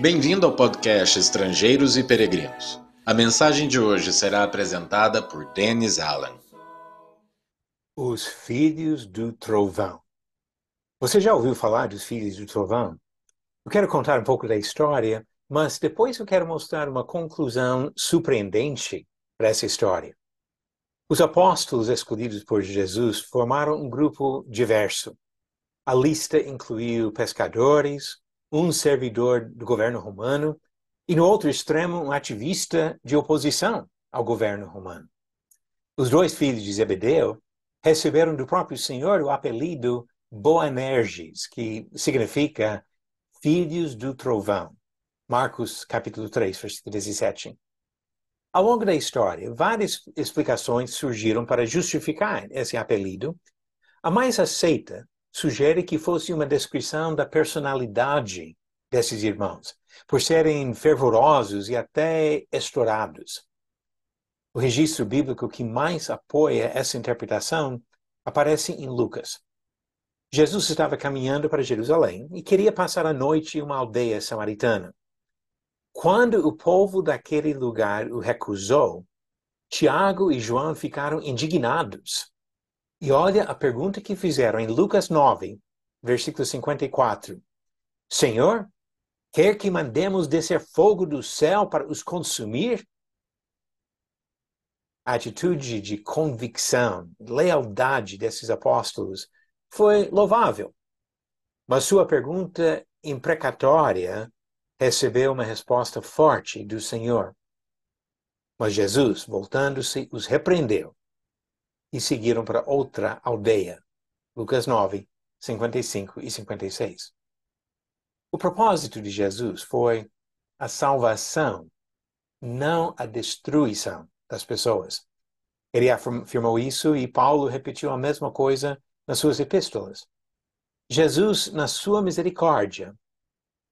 Bem-vindo ao podcast Estrangeiros e Peregrinos. A mensagem de hoje será apresentada por Dennis Allen. Os Filhos do Trovão. Você já ouviu falar dos Filhos do Trovão? Eu quero contar um pouco da história, mas depois eu quero mostrar uma conclusão surpreendente para essa história. Os apóstolos escolhidos por Jesus formaram um grupo diverso. A lista incluiu pescadores, um servidor do governo romano e, no outro extremo, um ativista de oposição ao governo romano. Os dois filhos de Zebedeu receberam do próprio Senhor o apelido Boanerges, que significa filhos do trovão. Marcos capítulo 3, versículo 17. Ao longo da história, várias explicações surgiram para justificar esse apelido. A mais aceita sugere que fosse uma descrição da personalidade desses irmãos, por serem fervorosos e até estourados. O registro bíblico que mais apoia essa interpretação aparece em Lucas. Jesus estava caminhando para Jerusalém e queria passar a noite em uma aldeia samaritana. Quando o povo daquele lugar o recusou, Tiago e João ficaram indignados e olha a pergunta que fizeram em Lucas 9, versículo 54. Senhor, quer que mandemos descer fogo do céu para os consumir? A atitude de convicção, lealdade desses apóstolos foi louvável. Mas sua pergunta imprecatória recebeu uma resposta forte do Senhor. Mas Jesus, voltando-se, os repreendeu e seguiram para outra aldeia. Lucas 9, 55 e 56. O propósito de Jesus foi a salvação, não a destruição das pessoas. Ele afirmou isso e Paulo repetiu a mesma coisa nas suas epístolas. Jesus, na sua misericórdia,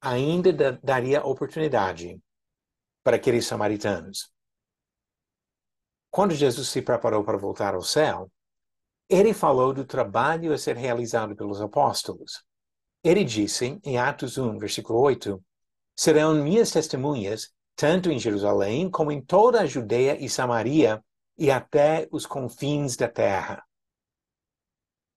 ainda daria oportunidade para aqueles samaritanos quando Jesus se preparou para voltar ao céu, ele falou do trabalho a ser realizado pelos apóstolos. Ele disse, em Atos 1, versículo 8, serão minhas testemunhas, tanto em Jerusalém como em toda a Judeia e Samaria e até os confins da terra.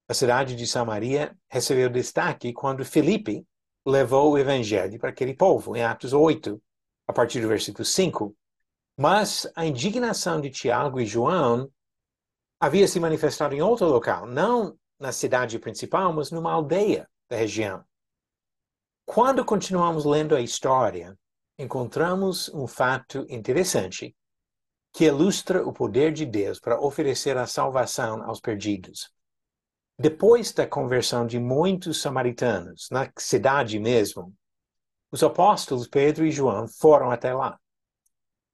A cidade de Samaria recebeu destaque quando Felipe levou o evangelho para aquele povo, em Atos 8, a partir do versículo 5. Mas a indignação de Tiago e João havia se manifestado em outro local, não na cidade principal, mas numa aldeia da região. Quando continuamos lendo a história, encontramos um fato interessante que ilustra o poder de Deus para oferecer a salvação aos perdidos. Depois da conversão de muitos samaritanos, na cidade mesmo, os apóstolos Pedro e João foram até lá.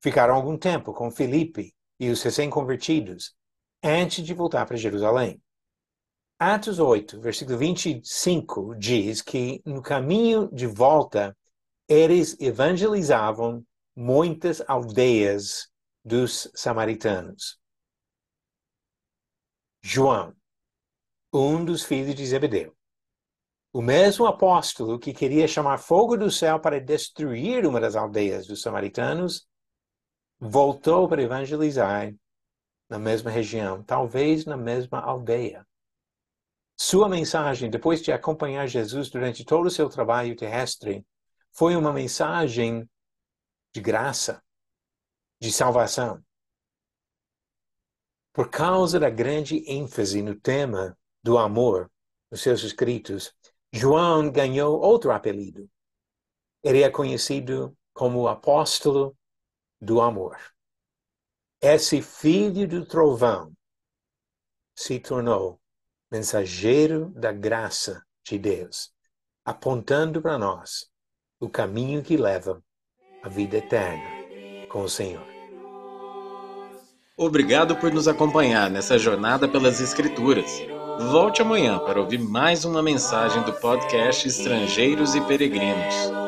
Ficaram algum tempo com Felipe e os recém-convertidos antes de voltar para Jerusalém. Atos 8, versículo 25 diz que no caminho de volta eles evangelizavam muitas aldeias dos samaritanos. João, um dos filhos de Zebedeu, o mesmo apóstolo que queria chamar fogo do céu para destruir uma das aldeias dos samaritanos, voltou para evangelizar na mesma região, talvez na mesma aldeia. Sua mensagem, depois de acompanhar Jesus durante todo o seu trabalho terrestre, foi uma mensagem de graça, de salvação. Por causa da grande ênfase no tema do amor nos seus escritos, João ganhou outro apelido. Ele é conhecido como o apóstolo do amor. Esse filho do trovão se tornou mensageiro da graça de Deus, apontando para nós o caminho que leva à vida eterna com o Senhor. Obrigado por nos acompanhar nessa jornada pelas Escrituras. Volte amanhã para ouvir mais uma mensagem do podcast Estrangeiros e Peregrinos.